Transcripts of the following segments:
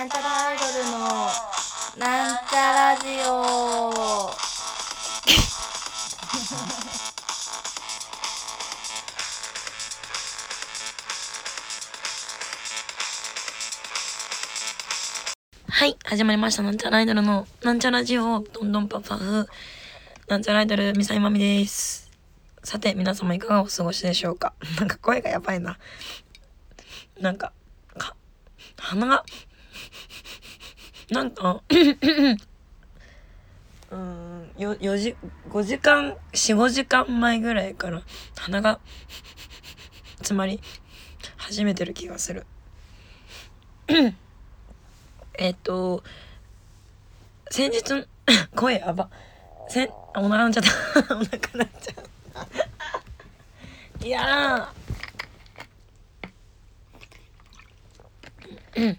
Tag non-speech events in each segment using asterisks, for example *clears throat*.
なんちゃらアイドルのなんちゃラジオ *laughs* はい、始まりました。なんちゃらアイドルのなんちゃラジオ、どんどんパパフ。なんちゃらアイドル、みさいまみです。さて、皆様いかがお過ごしでしょうか？*laughs* なんか声がやばいな。なんか、か、鼻が、なんか、*coughs* うん、よ、4時、5時間、4、5時間前ぐらいから鼻が *coughs* 詰まり始めてる気がする。*coughs* えっと、先日、声やば。せん、お腹なっちゃった。*laughs* お腹なっちゃった。いやー。うん。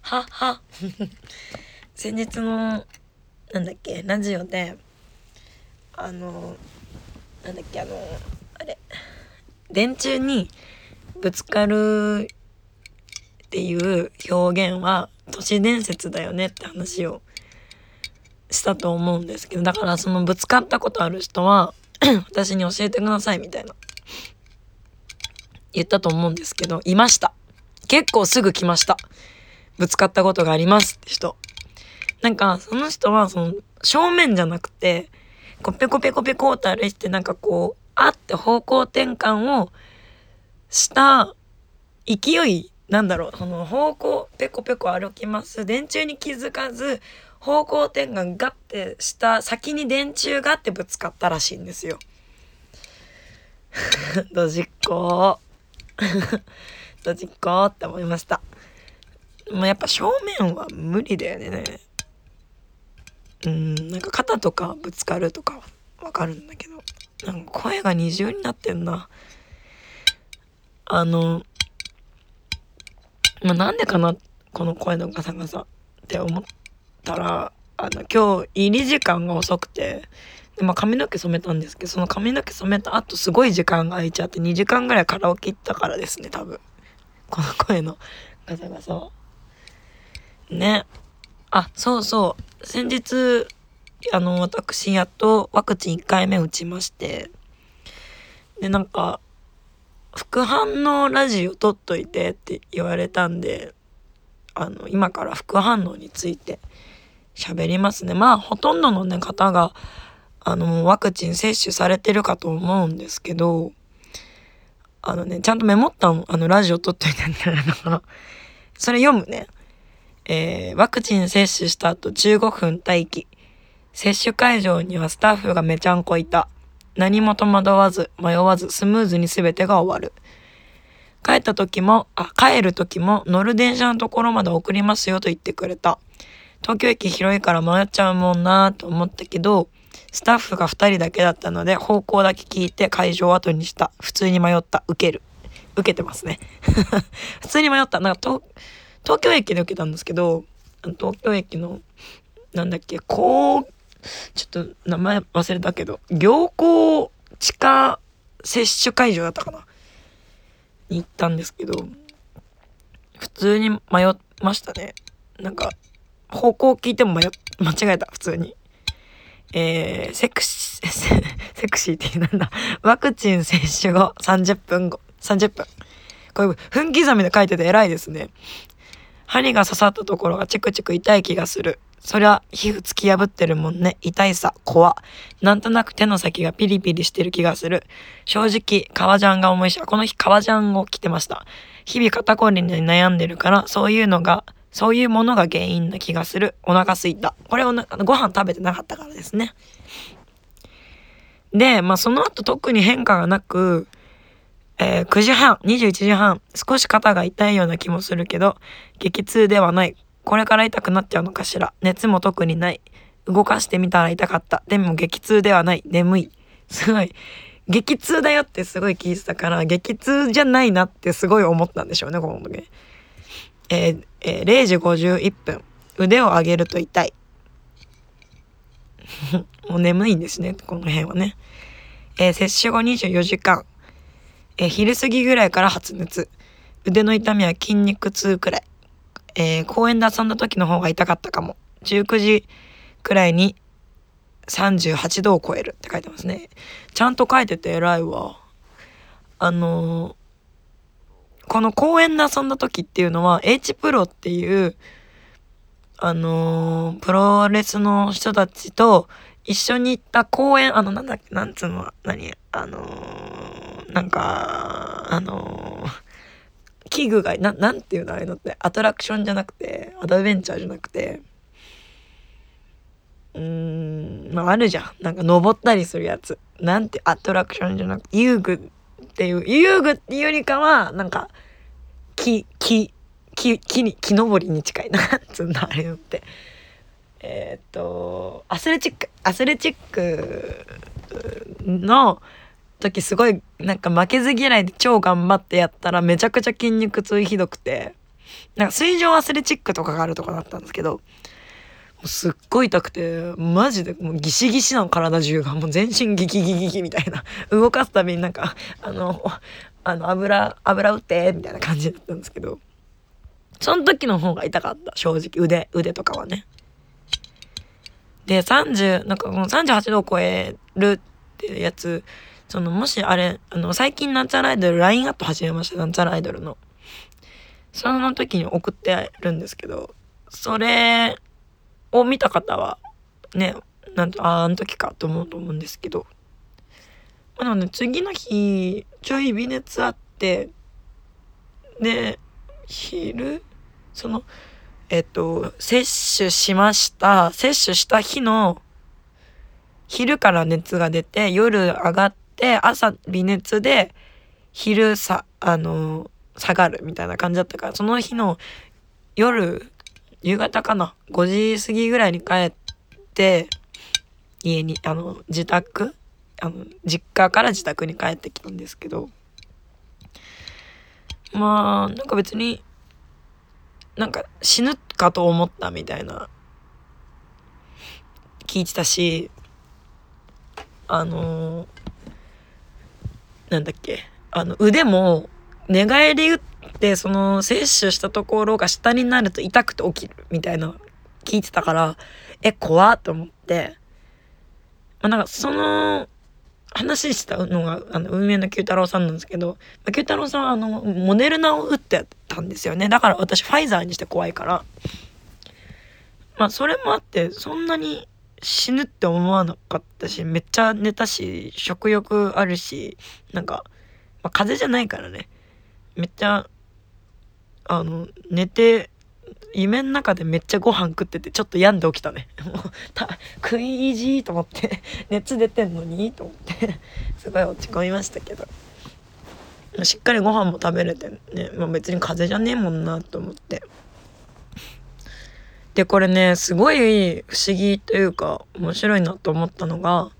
は、は。*laughs* 先日の、なんだっけ、ラジオで、あの、なんだっけ、あの、あれ、電柱にぶつかるっていう表現は都市伝説だよねって話をしたと思うんですけどだからそのぶつかったことある人は *clears throat* 私に教えてくださいみたいな言ったと思うんですけどいました。結構すぐ来ました。ぶつかったことがありますって人なんかその人はその正面じゃなくてこうペコペコペコって歩いてなんかこうあって方向転換をした勢いなんだろうその方向ペコペコ歩きます電柱に気づかず方向転換ガッてした先に電柱がってぶつかったらしいんですよ。*laughs* ドジっ子 *laughs* ドジっ子って思いました。もうやっぱ正面は無理だよね。うんなんか肩とかぶつかるとかわかるんだけどなんか声が二重になってんな。あのまあ、なんでかなこの声のガサガサって思ったらあの今日入り時間が遅くてで、まあ、髪の毛染めたんですけどその髪の毛染めた後すごい時間が空いちゃって2時間ぐらいカラオケ行ったからですね多分この声のガサガサは。ね。あそうそう。先日あの私やっとワクチン1回目打ちまして。でなんか副反応ラジオ撮っといてって言われたんであの今から副反応について喋りますね。まあほとんどのね方があのワクチン接種されてるかと思うんですけどあのねちゃんとメモったのあのラジオ撮っといてんだから。それ読むね。えー、ワクチン接種した後15分待機。接種会場にはスタッフがめちゃんこいた。何も戸惑わず迷わずスムーズに全てが終わる。帰った時もあ帰る時も乗る電車のところまで送りますよと言ってくれた。東京駅広いから迷っちゃうもんなと思ったけどスタッフが2人だけだったので方向だけ聞いて会場を後にした。普通に迷った。受ける。受けてますね。*laughs* 普通に迷った。なんか東京駅で受けたんですけど東京駅のなんだっけこうちょっと名前忘れたけど、行幸地下接種会場だったかな？に行ったんですけど、普通に迷いましたね。なんか、方向聞いても迷、*laughs* 間違えた、普通に。えー、セクシー、*laughs* セクシーってなんだ。ワクチン接種後30分後、30分。これ、分刻みで書いてて偉いですね。針が刺さったところがチクチク痛い気がする。そりゃ皮膚突き破ってるもんね。痛いさ、怖。なんとなく手の先がピリピリしてる気がする。正直、革ジャンが重いし、この日革ジャンを着てました。日々肩こりに悩んでるから、そういうのが、そういうものが原因な気がする。お腹すいた。これおなご飯食べてなかったからですね。で、まあその後特に変化がなく、えー、9時半、21時半、少し肩が痛いような気もするけど、激痛ではない。これから痛くなっちゃうのかしら。熱も特にない。動かしてみたら痛かった。でも激痛ではない。眠い。すごい。激痛だよってすごい聞いてたから、激痛じゃないなってすごい思ったんでしょうね、この時。えーえー、0時51分。腕を上げると痛い。*laughs* もう眠いんですね、この辺はね。えー、接種後24時間。えー、昼過ぎぐらいから発熱。腕の痛みは筋肉痛くらい。えー、公園で遊んだ時の方が痛かったかも。19時くらいに38度を超えるって書いてますね。ちゃんと書いてて偉いわ。あのー、この公園で遊んだ時っていうのは H プロっていうあのー、プロレスの人たちと一緒に行った公園、あの、なんだっけ、なんつうの、何、あのー、なんか、あのー、器具が、な、なんていうのああいうのって、アトラクションじゃなくて、アドベンチャーじゃなくて、うーん、まああるじゃん。なんか登ったりするやつ。なんて、アトラクションじゃなくて、遊具っていう、遊具っていうよりかは、なんか、木、木、木、木に、木登りに近い。なつうんだ、あれのって。えっ、とアスレチックアスレチックの時すごいなんか負けず嫌いで超頑張ってやったらめちゃくちゃ筋肉痛ひどくてなんか水上アスレチックとかがあるとこだったんですけどすっごい痛くてマジでもうギシギシなの体中がもう全身ギキギキギキみたいな動かすたびになんかあのあの油油打ってみたいな感じだったんですけどその時の方が痛かった正直。腕腕とかはね。で、30、なんかこの38度を超えるってやつ、その、もしあれ、あの、最近なんちゃらアイドル、LINE アット始めました、なんちゃらアイドルの。その時に送ってあるんですけど、それを見た方は、ね、なんと、ああ、あの時かと思うと思うんですけど、まあ、でもね、次の日、ちょい微熱あって、で、昼、その、えっと、接種しました。接種した日の昼から熱が出て、夜上がって、朝微熱で、昼さ、あの、下がるみたいな感じだったから、その日の夜、夕方かな、5時過ぎぐらいに帰って、家に、あの、自宅あの、実家から自宅に帰ってきたんですけど、まあ、なんか別になんか死ぬかと思ったみたいな聞いてたしあのー、なんだっけ？あの腕も寝返り打ってその摂取したところが下になると痛くて起きるみたいな聞いてたからえ怖っと思って、まあ、なんかその話したのがあの運営の九太郎さんなんですけど九太郎さんはあのモデルナを打ってたんですよね。だから私ファイザーにして怖いから。まあそれもあってそんなに死ぬって思わなかったしめっちゃ寝たし食欲あるしなんか、まあ、風邪じゃないからね。めっちゃあの寝て夢の中でめっちゃご飯食っててちょっと病んで起きたね。*laughs* もう食い意地と思って *laughs* 熱出てんのにと思って *laughs* すごい落ち込みましたけど。しっかりご飯も食べれてね、まあ、別に風邪じゃねえもんなと思って。でこれねすごい不思議というか面白いなと思ったのが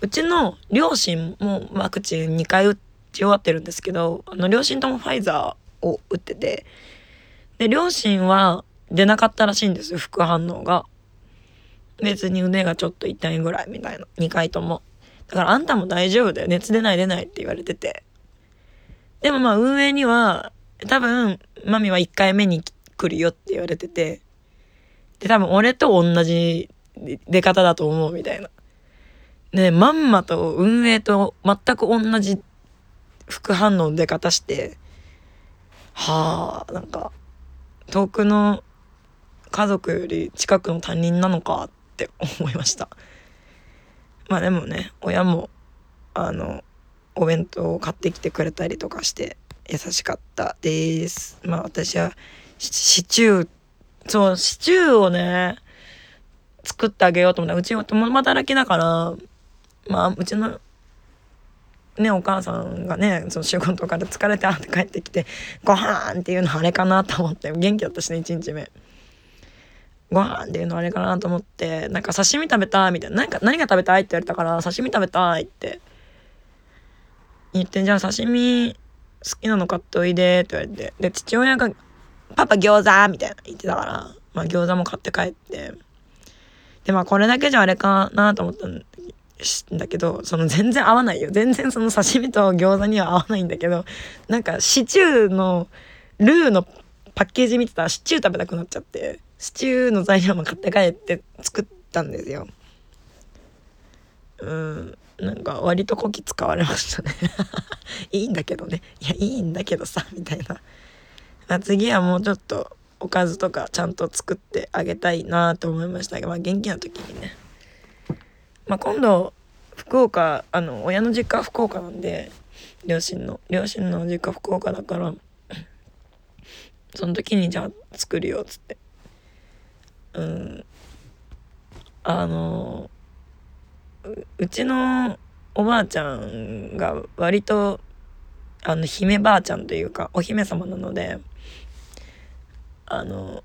うちの両親もワクチン2回打ち終わってるんですけどあの両親ともファイザーを打っててで、両親は出なかったらしいんですよ、副反応が。別に腕がちょっと痛いぐらいみたいな。2回とも。だからあんたも大丈夫だよ。熱出ない出ないって言われてて。でもまあ運営には、多分、マミは1回目に来るよって言われてて。で、多分俺と同じ出方だと思うみたいな。ねまんまと運営と全く同じ副反応の出方して、はあ、なんか、遠くの家族より近くの他人なのかって思いましたまあでもね親もあのお弁当を買ってきてくれたりとかして優しかったですまあ私はシチューそうシチューをね作ってあげようと思ったうち共働きだからまあうちのね、お母さんがね、その仕事から疲れてあって帰ってきて、ご飯っていうのあれかなと思って、元気だったしね、1日目。ご飯っていうのあれかなと思って、なんか刺身食べたいみたいな、なんか何が食べたいって言われたから、刺身食べたいって言って、じゃあ刺身好きなの買っておいでって言われて、で、父親が、パパ餃子みたいな言ってたから、まあ餃子も買って帰って、で、まあこれだけじゃあれかなと思ったんだけどその全然合わないよ。全然その刺身と餃子には合わないんだけどなんかシチューのルーのパッケージ見てたらシチュー食べたくなっちゃってシチューの材料も買って帰って作ったんですよ。うんなんか割とこき使われましたね。*laughs* いいんだけどね。いやいいんだけどさみたいな、次はもうちょっとおかずとかちゃんと作ってあげたいなと思いましたが、まあ、元気な時にね、まあ、今度福岡あの親の実家は福岡なんで両親の両親の実家福岡だから *coughs* その時にじゃあ作るよっつって。うん。あのうちのおばあちゃんが割とあの姫ばあちゃんというかお姫様なのであの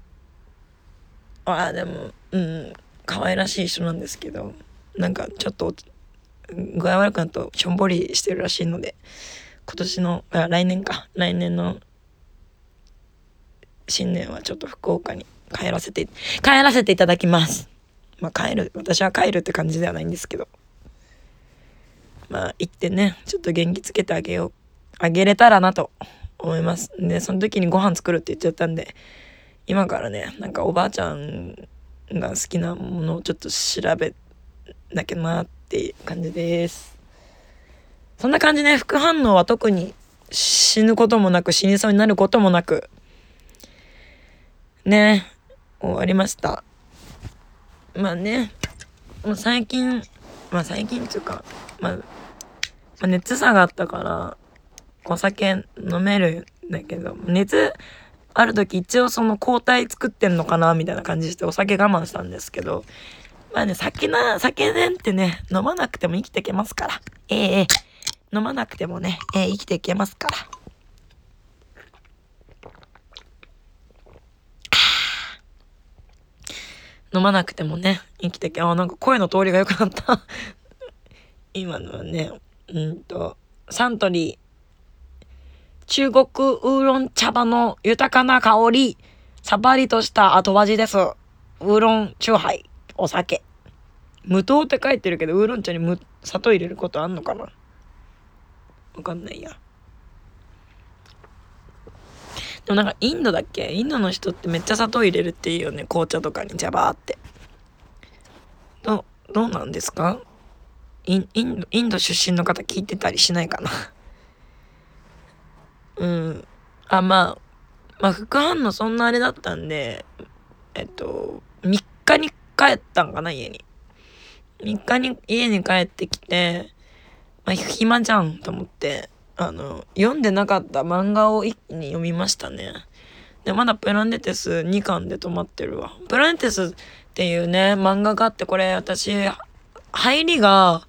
あでもうん可愛らしい人なんですけどなんかちょっと具合悪くなるとしょんぼりしてるらしいので今年のあ来年か来年の新年はちょっと福岡に帰らせて帰らせていただきます。まあ帰る私は帰るって感じではないんですけど。まあ行ってねちょっと元気つけてあげようあげれたらなと思います。でその時にご飯作るって言っちゃったんで今からねなんかおばあちゃんが好きなものをちょっと調べなきゃなっていう感じです。そんな感じね。副反応は特に死ぬこともなく死にそうになることもなく。ね。終わりました。まあね。もう最近まあ最近っていうか、まあ、まあ、熱下がったからお酒飲めるんだけど熱ある時一応その抗体作ってんのかなみたいな感じしてお酒我慢したんですけどまあね酒な酒ねんってね飲まなくても生きていけますから。ええ飲まなくてもね、えー、生きていけますから。飲まなくてもね、生きていけ、あ、なんか声の通りが良くなった。*laughs* 今のはね、うんと、サントリー、中国ウーロン茶葉の豊かな香り、さっぱりとした後味です。ウーロンチューハイ、お酒。無糖って書いてるけど、ウーロン茶に無砂糖入れることあんのかな？わかんないや。でもなんかインドだっけ？インドの人ってめっちゃ砂糖入れるっていいよね。紅茶とかにジャバーって。どどうなんですか？インインドインド出身の方聞いてたりしないかな？うんあまあまあ副反応そんなあれだったんでえっと3日に帰ったんかな家に3日に家に帰ってきてまあ暇じゃんと思ってあの、読んでなかった漫画を一気に読みましたね。で、まだプラネテス2巻で止まってるわ。プラネテスっていうね、漫画があって、これ私、入りが、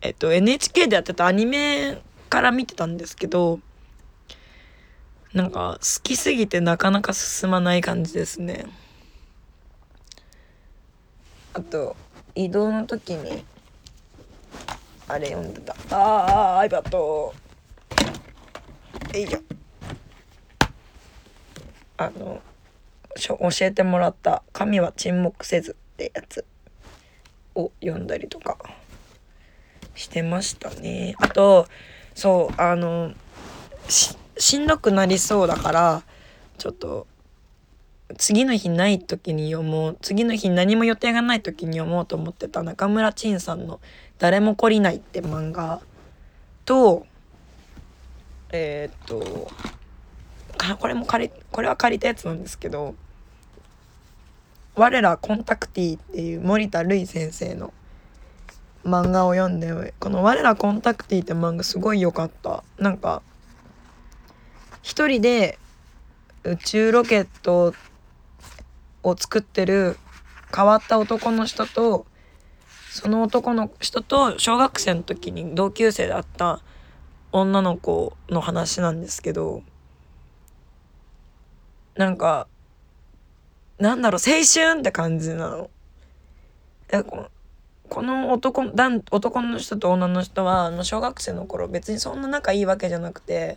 えっと、NHK でやってたアニメから見てたんですけど、なんか、好きすぎてなかなか進まない感じですね。あと、移動の時に、あれ読んでた。ああ、iPad。えいよあの教えてもらった「神は沈黙せず」ってやつを読んだりとかしてましたねあとそうあのしんどくなりそうだからちょっと次の日ない時に読もう。次の日何も予定がない時に読もうと思ってた中村陳さんの「誰も懲りない」って漫画。とえー、っとこれも借りこれは借りたやつなんですけど「我らコンタクティ」っていう森田るい先生の漫画を読んでこの「我らコンタクティ」って漫画すごい良かった。なんか一人で宇宙ロケットを作ってる変わった男の人とその男の人と小学生の時に同級生だった女の子の話なんですけどなんかなんだろう青春って感じなの。えここの男男の人と女の人はあの小学生の頃別にそんな仲いいわけじゃなくて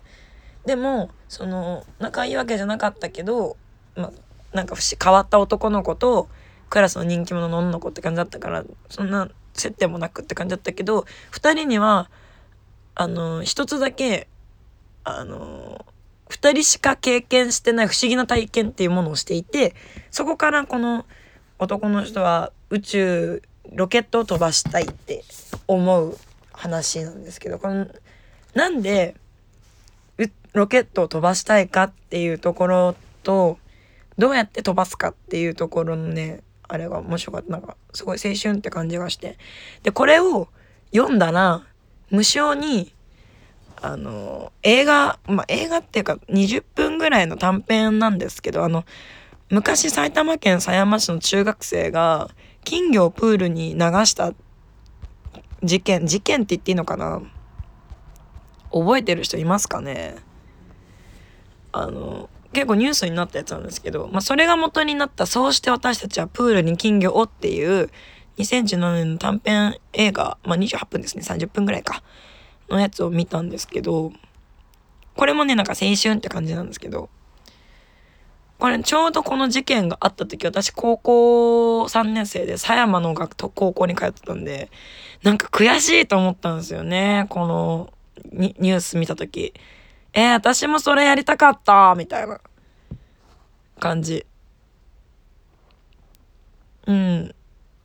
でもその仲いいわけじゃなかったけど、まなんか変わった男の子とクラスの人気者の女の子って感じだったからそんな接点もなくって感じだったけど2人にはあの一つだけあの2人しか経験してない不思議な体験っていうものをしていてそこからこの男の人は宇宙ロケットを飛ばしたいって思う話なんですけどこのなんでロケットを飛ばしたいかっていうところとどうやって飛ばすかっていうところのねあれが面白かった。なんかすごい青春って感じがして。でこれを読んだら無性にあの映画まあ映画っていうか20分ぐらいの短編なんですけどあの昔埼玉県狭山市の中学生が金魚をプールに流した事件事件って言っていいのかな？覚えてる人いますかね？あの結構ニュースになったやつなんですけど、まあ、それが元になった「そうして私たちはプールに金魚を」っていう2017年の短編映画、まあ、28分ですね30分ぐらいかのやつを見たんですけどこれもねなんか青春って感じなんですけどこれちょうどこの事件があった時私高校3年生で狭山の学校高校に通ってたんでなんか悔しいと思ったんですよねこのニュース見た時。えー、私もそれやりたかったみたいな。感じ。うん。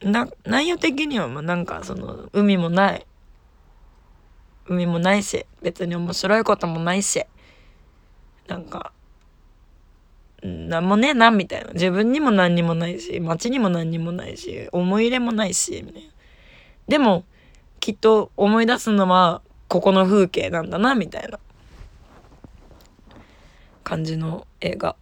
な内容的にはまなんかその海もない。海もないし別に面白いこともないしなんかなんもねえなみたいな。自分にも何にもないし街にも何にもないし思い入れもないしみたいな。でもきっと思い出すのはここの風景なんだなみたいな。感じの映画。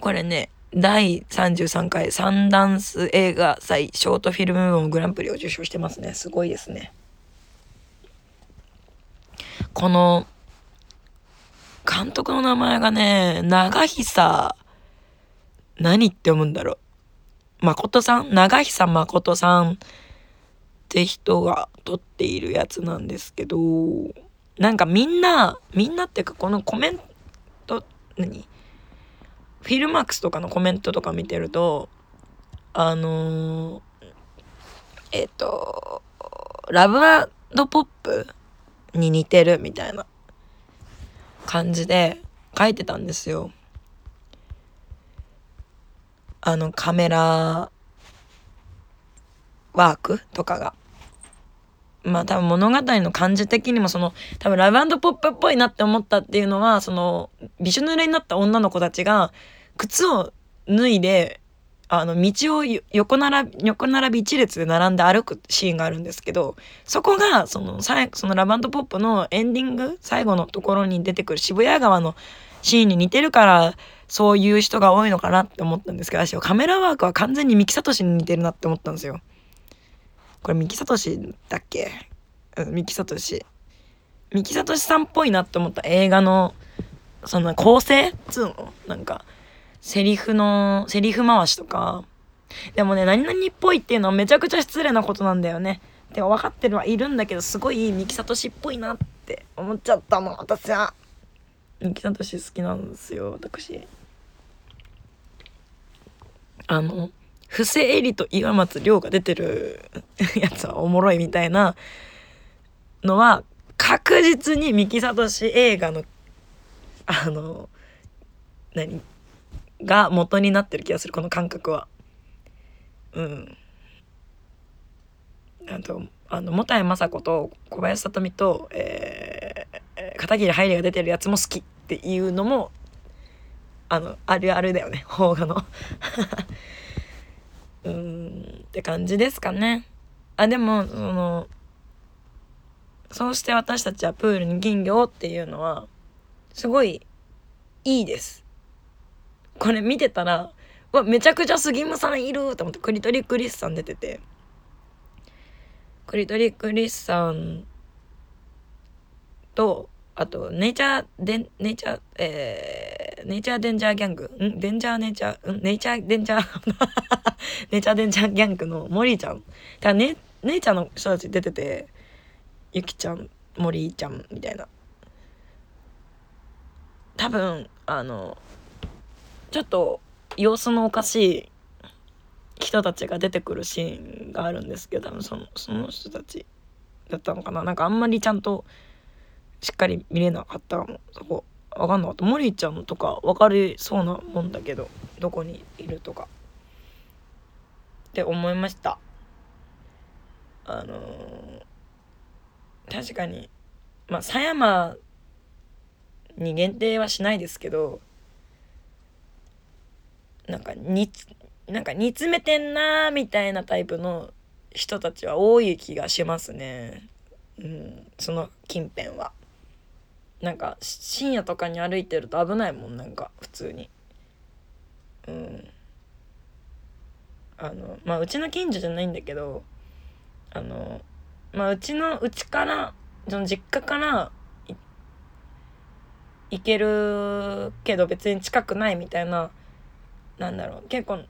これね第33回サンダンス映画祭ショートフィルム部門グランプリを受賞してますね。すごいですね。この監督の名前がね長久何って読むんだろう。誠さん？長久誠さんって人が撮っているやつなんですけど。なんかみんなみんなっていうかこのコメント何？フィルマックスとかのコメントとか見てるとあのー、えっ、ー、とラブポップに似てるみたいな感じで書いてたんですよ。あのカメラワークとかが。まあ多分物語の感じ的にもその多分ラブポップっぽいなって思ったっていうのはそのびしょ濡れになった女の子たちが靴を脱いであの道を横並び横並び一列で並んで歩くシーンがあるんですけどそこがそのさそのラバンドポップのエンディング最後のところに出てくる渋谷川のシーンに似てるからそういう人が多いのかなって思ったんですけど私はカメラワークは完全に三木聡に似てるなって思ったんですよ。これ三木聡だっけ？三木聡三木聡さんっぽいなって思った映画のその構成っつうの？なんかセリフの、セリフ回しとか。でもね、何々っぽいっていうのはめちゃくちゃ失礼なことなんだよね。って分かってるはいるんだけど、すごい三木聡っぽいなって思っちゃったの、私は。三木聡好きなんですよ、私。あの、布施絵里と岩松亮が出てる *laughs* やつはおもろいみたいなのは確実に三木聡映画のあの何？が元になってる気がするこの感覚は。うん。あとあの本谷雅子と小林聡美と、えー、片桐はいりが出てるやつも好きっていうのもあのあるあるだよね邦画の *laughs* って感じですかね。あでもそのそうして私たちはプールに金魚っていうのはすごいいいです。これ見てたらわめちゃくちゃ杉山さんいると思ってクリトリクリスさん出てて。クリトリクリスさんとあとネイチャーデンネイチャーえー、ネイチャーデンジャーギャング？ん？デンジャーネイチャー？ん？ネイチャーデンジャー？*laughs* ネイチャーデンジャーギャングのモリーちゃん。だねネイチャーの人たち出ててゆきちゃんモリーちゃんみたいな。多分あのちょっと様子のおかしい人たちが出てくるシーンがあるんですけど多分そのその人たちだったのかな。なんかあんまりちゃんとしっかり見れなかったかもそこ分かんなかったモリーちゃんとか分かりそうなもんだけどどこにいるとか。って思いました。あのー、確かにまあ狭山に限定はしないですけどなんかになんか煮詰めてんなーみたいなタイプの人たちは多い気がしますね。うん、その近辺は。なんか深夜とかに歩いてると危ないもんなんか普通に。うん。あのまあうちの近所じゃないんだけどあのまあうちのうちからその実家から行けるけど別に近くないみたいななんだろう結構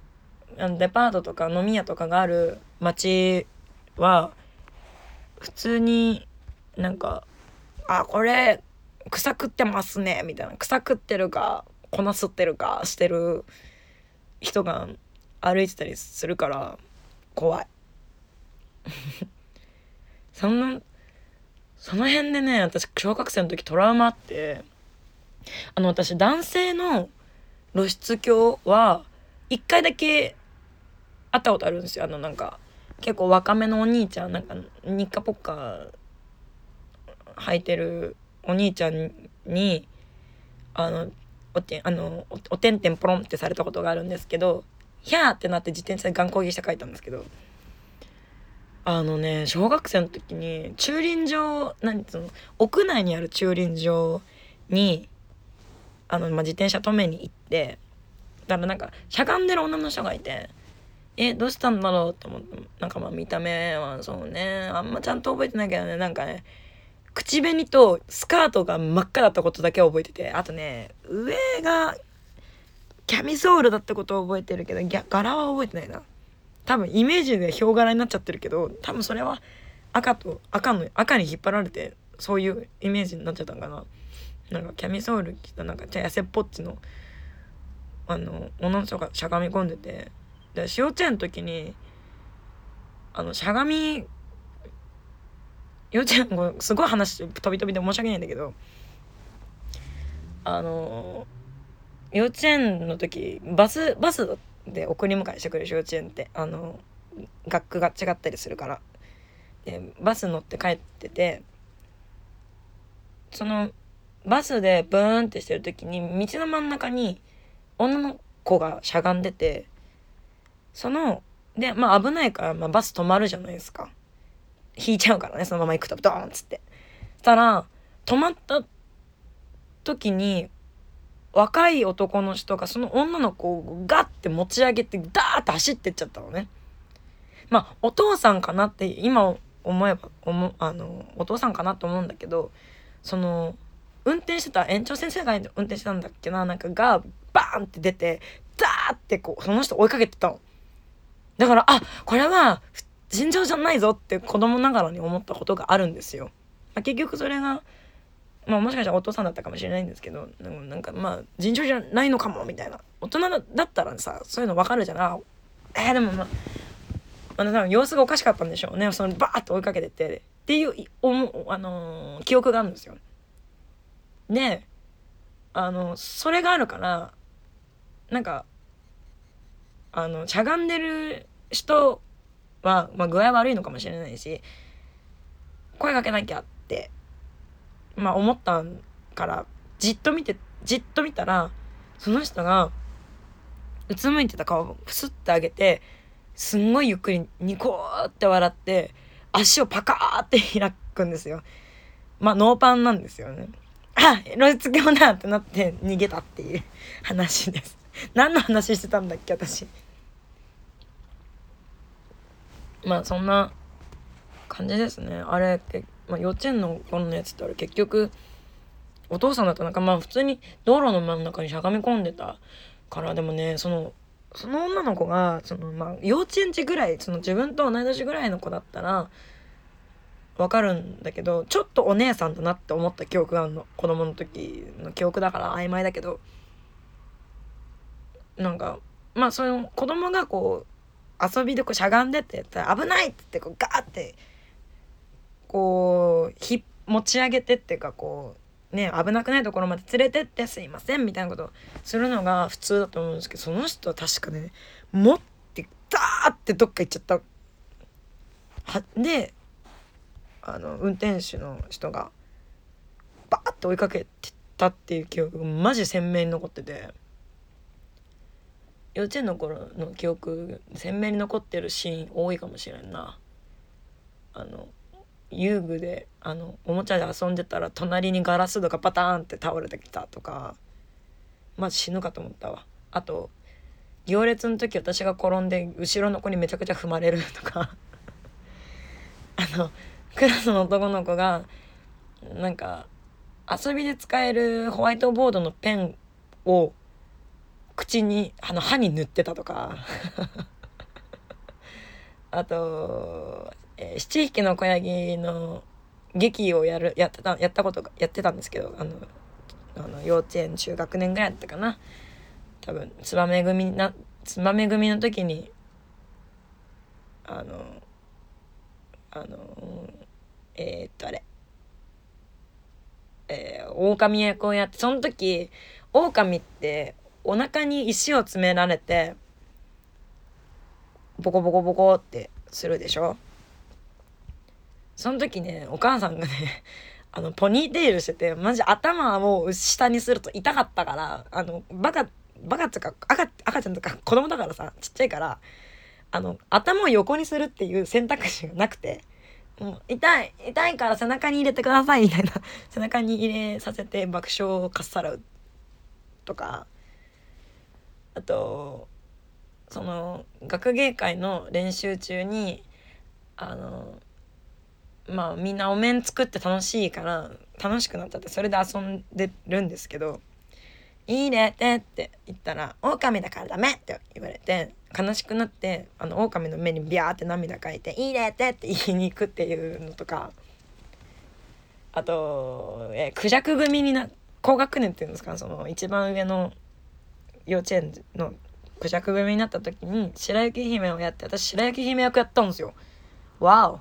あのデパートとか飲み屋とかがある街は普通になんか「あこれ草食ってますね」みたいな。草食ってるか粉吸ってるかしてる人が歩いてたりするから怖い。*laughs* そんなその辺でね私小学生の時トラウマあってあの私男性の露出狂は一回だけ会ったことあるんですよ。あのなんか結構若めのお兄ちゃんなんかニッカポッカ履いてるお兄ちゃんにあのおてあのおてんてんポロンってされたことがあるんですけどヒャーってなって自転車で眼光儀して書いたんですけどあのね小学生の時に駐輪場何つうの屋内にある駐輪場にあの、まあ、自転車止めに行ってだからなんかしゃがんでる女の人がいてえどうしたんだろうと思ってなんかまあ見た目はそうねあんまちゃんと覚えてないけどねなんかね口紅とスカートが真っ赤だったことだけ覚えててあとね上がキャミソールだったことを覚えてるけど柄は覚えてないな。多分イメージでヒョウ柄になっちゃってるけど多分それは赤と赤の赤に引っ張られてそういうイメージになっちゃったんかな。なんかキャミソール着たなんか痩せっぽっちのあの女の人がしゃがみ込んでて。で幼稚園の時にあのしゃがみ幼稚園すごい話飛び飛びで申し訳ないんだけどあの幼稚園の時バスバスで送り迎えしてくれる幼稚園ってあの学区が違ったりするから。でバス乗って帰っててそのバスでブーンってしてる時に道の真ん中に女の子がしゃがんでてそのでまあ危ないから、まあ、バス止まるじゃないですか。引いちゃうからねそのまま行くとドーンっつって。したら止まった時に若い男の人がその女の子をガッて持ち上げてダーッて走ってっちゃったのね。まあお父さんかなって今思えば思あのお父さんかなと思うんだけどその運転してた園長先生が運転してたんだっけななんかがバーンって出てダーってこうその人追いかけてたの。だから、あ、これは尋常じゃないぞって子供ながらに思ったことがあるんですよ。まあ、結局それが、まあもしかしたらお父さんだったかもしれないんですけど、なんかまあ尋常じゃないのかもみたいな。大人だったらさ、そういうの分かるじゃない。えー、でもまあ、まあ、多分様子がおかしかったんでしょうね。そのバーッと追いかけてて。っていう、あのー、記憶があるんですよ。で、あの、それがあるから、なんか、あのしゃがんでる人は、まあ、具合悪いのかもしれないし声かけなきゃって、まあ、思ったからじっと見てじっと見たらその人がうつむいてた顔をプスッて上げてすんごいゆっくりニコーって笑って足をパカーって開くんですよ。まあノーパンなんですよね。あ露出狂だってなって逃げたっていう話です。何の話してたんだっけ私。まあそんな感じですね。あれって、まあ、幼稚園の頃のやつってあれ結局お父さんだったなんかまあ普通に道路の真ん中にしゃがみ込んでたからでもねそのその女の子がそのまあ幼稚園児ぐらいその自分と同い年ぐらいの子だったらわかるんだけどちょっとお姉さんだなって思った記憶があるの。子供の時の記憶だから曖昧だけど。なんかまあその子供がこう遊びでこうしゃがんでってやったら危ないって言ってこうガーってこう引っ持ち上げてっていうかこうね危なくないところまで連れてってすいませんみたいなことをするのが普通だと思うんですけどその人は確かね持ってダーってどっか行っちゃった。はであの運転手の人がバーッと追いかけてたっていう記憶がマジ鮮明に残ってて。幼稚園の頃の記憶鮮明に残ってるシーン多いかもしれんな。あの遊具であのおもちゃで遊んでたら隣にガラス戸がパターンって倒れてきたとかまず死ぬかと思ったわ。あと行列の時私が転んで後ろの子にめちゃくちゃ踏まれるとか。*laughs* あのクラスの男の子がなんか遊びで使えるホワイトボードのペンを口にあの歯に塗ってたとか。*laughs* あと、えー、七匹の子ヤギの劇をやるやってたやったことがやってたんですけどあのあの幼稚園中学年ぐらいだったかな。多分つばめ組なつばめ組の時にあのあのえー、っとあれ。えー、狼役をやってその時狼ってお腹に石を詰められてボコボコボコってするでしょ？その時ねお母さんがね *laughs* あのポニーテールしててマジ頭を下にすると痛かったからあのバカバカってか赤赤ちゃんとか子供だからさちっちゃいからあの頭を横にするっていう選択肢がなくてもう痛い痛いから背中に入れてくださいみたいな背中に入れさせて爆笑をかっさらうとかあとその学芸会の練習中にあのまあみんなお面作って楽しいから楽しくなっちゃってそれで遊んでるんですけど「いいねって」って言ったら「狼だからダメ!」って言われて悲しくなってあの狼の目にビャーって涙かいて「いいねって!」って言いに行くっていうのとかあと、えクジャク組にな高学年っていうんですかその一番上の幼稚園のクジャク組になった時に白雪姫をやって私白雪姫役やったんですよ。わお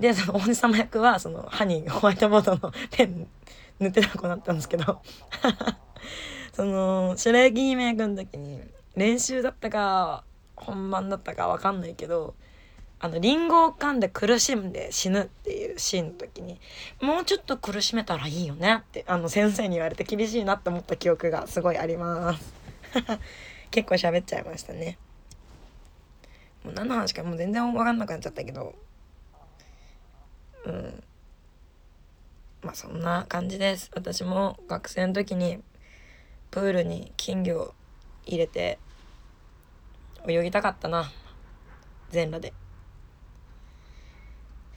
でその王子様役はその歯にホワイトボードの *laughs* ペン塗ってた子だったんですけど *laughs* その白雪姫役の時に練習だったか本番だったか分かんないけどあのリンゴを噛んで苦しんで死ぬっていうシーンの時にもうちょっと苦しめたらいいよねってあの先生に言われて厳しいなって思った記憶がすごいあります。*laughs* 結構喋っちゃいましたね。もう何の話かもう全然分かんなくなっちゃったけど。うん。まあそんな感じです。私も学生の時にプールに金魚入れて泳ぎたかったな。全裸で。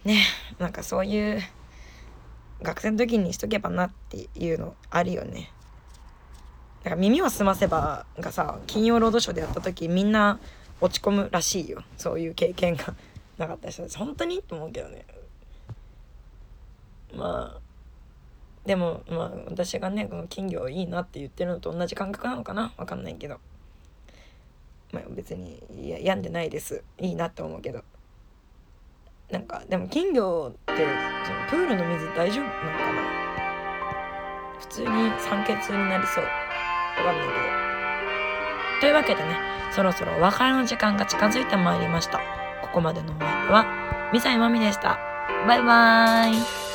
ねなんかそういう学生の時にしとけばなっていうのあるよね。なんか耳を澄ませばがさ金曜ロードショーでやった時みんな落ち込むらしいよ。そういう経験がなかった人です本当に？と思うけどね。まあでもまあ私がねこの金魚いいなって言ってるのと同じ感覚なのかな？わかんないけど。まあ別に病んでないです。いいなって思うけど。なんかでも金魚ってそのプールの水大丈夫なのかな？普通に酸欠になりそう。わかんないけど。というわけでねそろそろお別れの時間が近づいてまいりました。ここまでのお相手はミサイマミでした。バイバーイ。